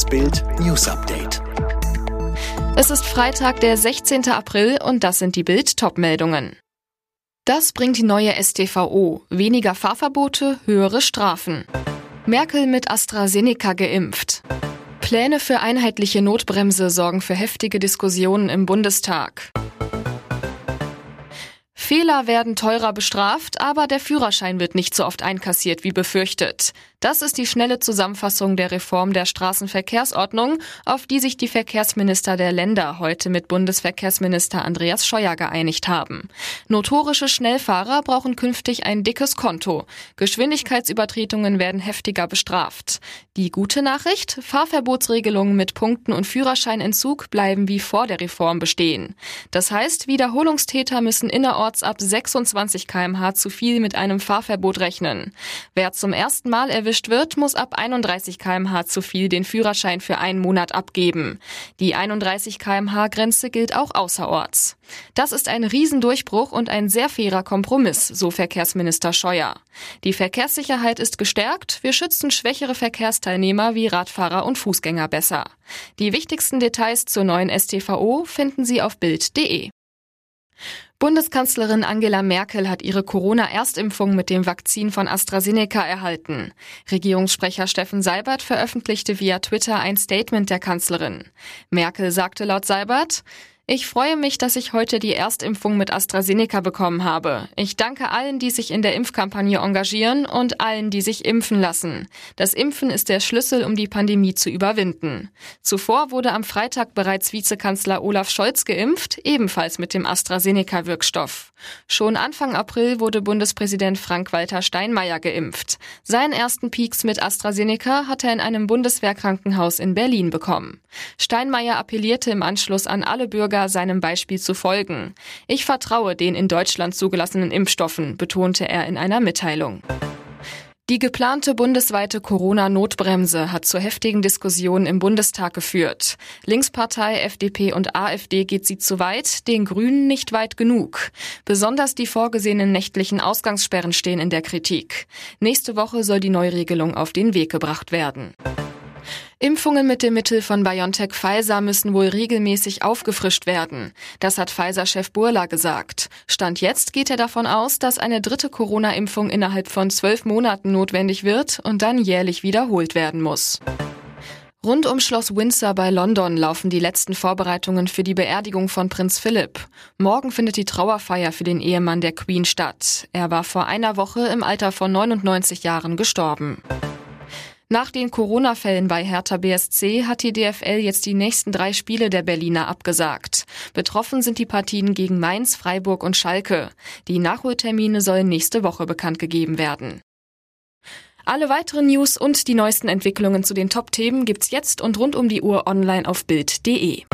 Das Bild News Update. Es ist Freitag, der 16. April und das sind die Bild Topmeldungen. Das bringt die neue STVO. Weniger Fahrverbote, höhere Strafen. Merkel mit AstraZeneca geimpft. Pläne für einheitliche Notbremse sorgen für heftige Diskussionen im Bundestag. Fehler werden teurer bestraft, aber der Führerschein wird nicht so oft einkassiert wie befürchtet. Das ist die schnelle Zusammenfassung der Reform der Straßenverkehrsordnung, auf die sich die Verkehrsminister der Länder heute mit Bundesverkehrsminister Andreas Scheuer geeinigt haben. Notorische Schnellfahrer brauchen künftig ein dickes Konto. Geschwindigkeitsübertretungen werden heftiger bestraft. Die gute Nachricht, Fahrverbotsregelungen mit Punkten und Führerscheinentzug bleiben wie vor der Reform bestehen. Das heißt, Wiederholungstäter müssen innerorts ab 26 kmh zu viel mit einem Fahrverbot rechnen. Wer zum ersten Mal erwischt wird, muss ab 31 kmh zu viel den Führerschein für einen Monat abgeben. Die 31 kmh Grenze gilt auch außerorts. Das ist ein Riesendurchbruch und ein sehr fairer Kompromiss, so Verkehrsminister Scheuer. Die Verkehrssicherheit ist gestärkt, wir schützen schwächere Verkehrsteilnehmer wie Radfahrer und Fußgänger besser. Die wichtigsten Details zur neuen STVO finden Sie auf Bild.de. Bundeskanzlerin Angela Merkel hat ihre Corona-Erstimpfung mit dem Vakzin von AstraZeneca erhalten. Regierungssprecher Steffen Seibert veröffentlichte via Twitter ein Statement der Kanzlerin. Merkel sagte laut Seibert, ich freue mich, dass ich heute die Erstimpfung mit AstraZeneca bekommen habe. Ich danke allen, die sich in der Impfkampagne engagieren und allen, die sich impfen lassen. Das Impfen ist der Schlüssel, um die Pandemie zu überwinden. Zuvor wurde am Freitag bereits Vizekanzler Olaf Scholz geimpft, ebenfalls mit dem AstraZeneca-Wirkstoff. Schon Anfang April wurde Bundespräsident Frank-Walter Steinmeier geimpft. Seinen ersten Peaks mit AstraZeneca hat er in einem Bundeswehrkrankenhaus in Berlin bekommen. Steinmeier appellierte im Anschluss an alle Bürger, Bürger seinem Beispiel zu folgen. Ich vertraue den in Deutschland zugelassenen Impfstoffen, betonte er in einer Mitteilung. Die geplante bundesweite Corona-Notbremse hat zu heftigen Diskussionen im Bundestag geführt. Linkspartei, FDP und AfD geht sie zu weit, den Grünen nicht weit genug. Besonders die vorgesehenen nächtlichen Ausgangssperren stehen in der Kritik. Nächste Woche soll die Neuregelung auf den Weg gebracht werden. Impfungen mit dem Mittel von BioNTech Pfizer müssen wohl regelmäßig aufgefrischt werden. Das hat Pfizer-Chef Burla gesagt. Stand jetzt geht er davon aus, dass eine dritte Corona-Impfung innerhalb von zwölf Monaten notwendig wird und dann jährlich wiederholt werden muss. Rund um Schloss Windsor bei London laufen die letzten Vorbereitungen für die Beerdigung von Prinz Philipp. Morgen findet die Trauerfeier für den Ehemann der Queen statt. Er war vor einer Woche im Alter von 99 Jahren gestorben. Nach den Corona-Fällen bei Hertha BSC hat die DFL jetzt die nächsten drei Spiele der Berliner abgesagt. Betroffen sind die Partien gegen Mainz, Freiburg und Schalke. Die Nachholtermine sollen nächste Woche bekannt gegeben werden. Alle weiteren News und die neuesten Entwicklungen zu den Top-Themen gibt's jetzt und rund um die Uhr online auf Bild.de.